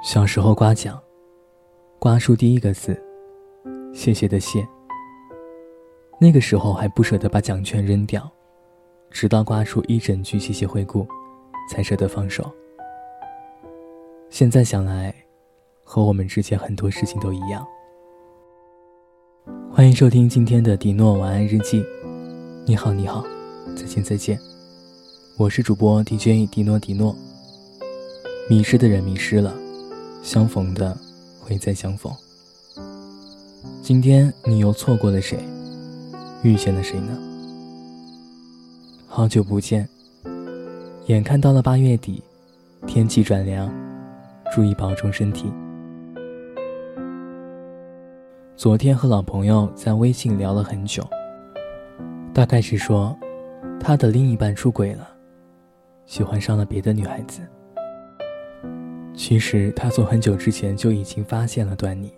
小时候刮奖，刮出第一个字“谢谢”的“谢”。那个时候还不舍得把奖券扔掉，直到刮出一整句“谢谢惠顾”，才舍得放手。现在想来，和我们之前很多事情都一样。欢迎收听今天的迪诺晚安日记。你好，你好，再见，再见。我是主播 DJ 迪诺迪诺。迷失的人迷失了。相逢的，会再相逢。今天你又错过了谁？遇见了谁呢？好久不见，眼看到了八月底，天气转凉，注意保重身体。昨天和老朋友在微信聊了很久，大概是说，他的另一半出轨了，喜欢上了别的女孩子。其实他从很久之前就已经发现了端倪，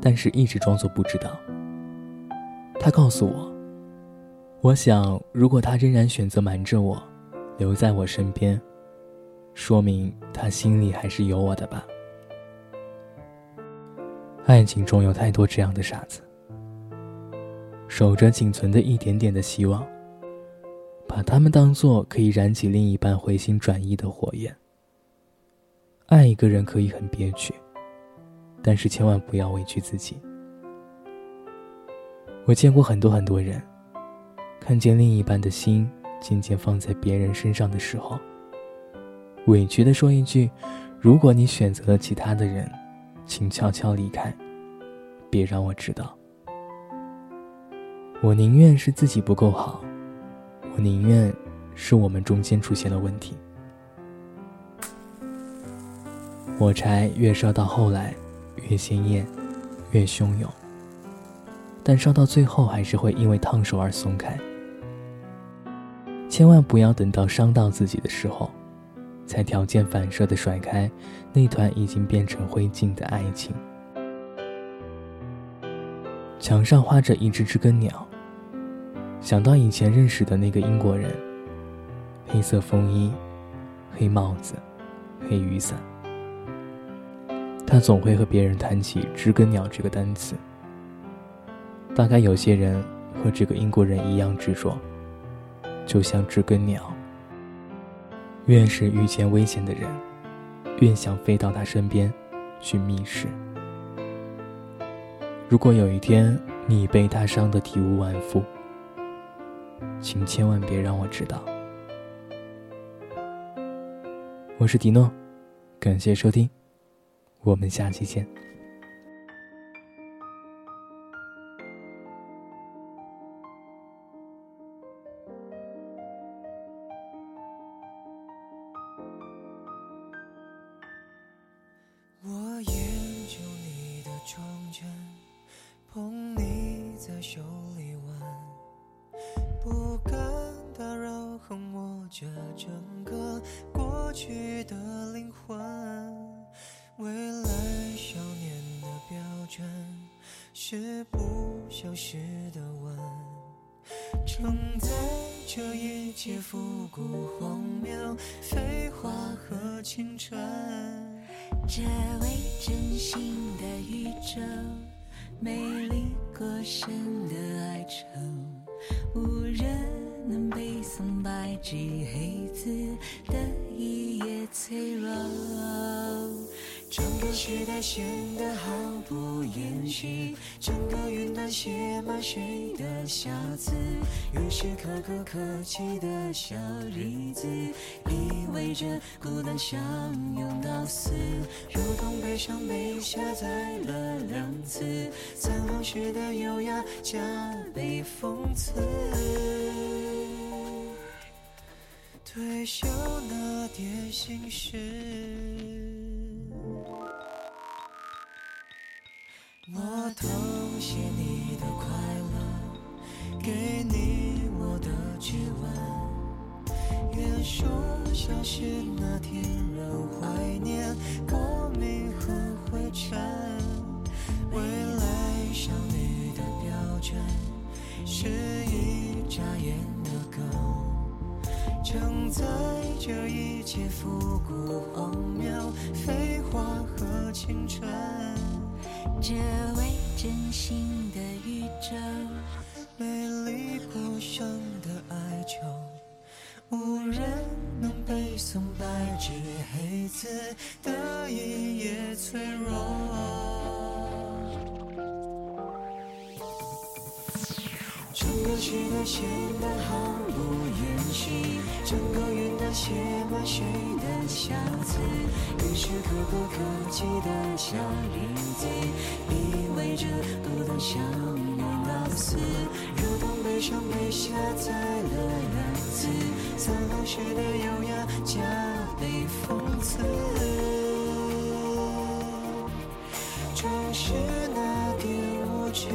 但是一直装作不知道。他告诉我：“我想，如果他仍然选择瞒着我，留在我身边，说明他心里还是有我的吧。”爱情中有太多这样的傻子，守着仅存的一点点的希望，把他们当做可以燃起另一半回心转意的火焰。爱一个人可以很憋屈，但是千万不要委屈自己。我见过很多很多人，看见另一半的心渐渐放在别人身上的时候，委屈的说一句：“如果你选择了其他的人，请悄悄离开，别让我知道。”我宁愿是自己不够好，我宁愿是我们中间出现了问题。火柴越烧到后来，越鲜艳，越汹涌。但烧到最后，还是会因为烫手而松开。千万不要等到伤到自己的时候，才条件反射的甩开那团已经变成灰烬的爱情。墙上画着一只知更鸟，想到以前认识的那个英国人，黑色风衣，黑帽子，黑雨伞。他总会和别人谈起“知更鸟”这个单词。大概有些人和这个英国人一样执着，就像知更鸟。越是遇见危险的人，越想飞到他身边去觅食。如果有一天你被他伤得体无完肤，请千万别让我知道。我是迪诺，感谢收听。我们下期见。我研究你的装帧，捧你在手里玩，不敢打扰和摸着整个过去的灵魂。未来少年的标准是不消失的吻，承载这一切复古荒谬废话和青春。这未真心的宇宙，美丽过深的爱愁，无人能背诵白纸黑字的一页脆弱。整个时代显得毫不掩饰，整个云端写满谁的瑕疵？于是可歌可泣的小日子，意味着孤单相拥到死，如同悲伤被下载了两次，在往事的优雅加倍讽刺。退休那点心事。偷写你的快乐，给你我的指纹。愿说消失那天仍怀念光明和灰尘。未来少女的标准是一眨眼的狗，承载着一切复古荒谬、废话和青春。这位真心的宇宙，美丽不伤的哀愁，无人能背诵白纸黑字的一页脆弱。整个时代显得毫不掩饰，整个云端写满谁的瑕疵？于是可歌可泣的小日子，下载了两次，散落时的优雅加倍讽刺。正是那点无知。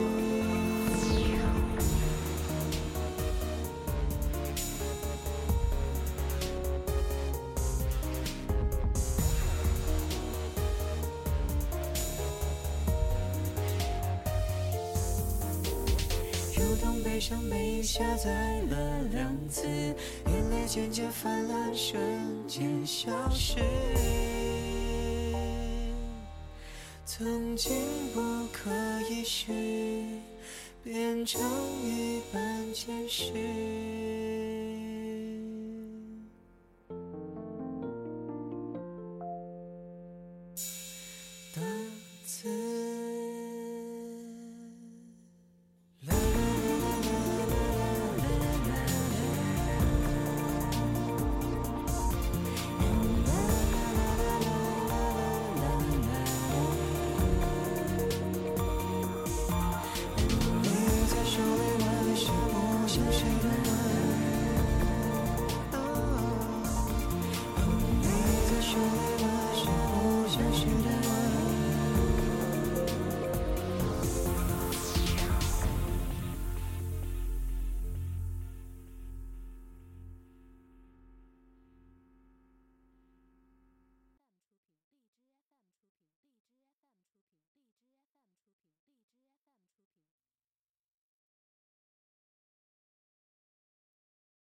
像被下载了两次眼泪渐渐泛滥瞬间消失。曾经不可一世变成一本纪实。的字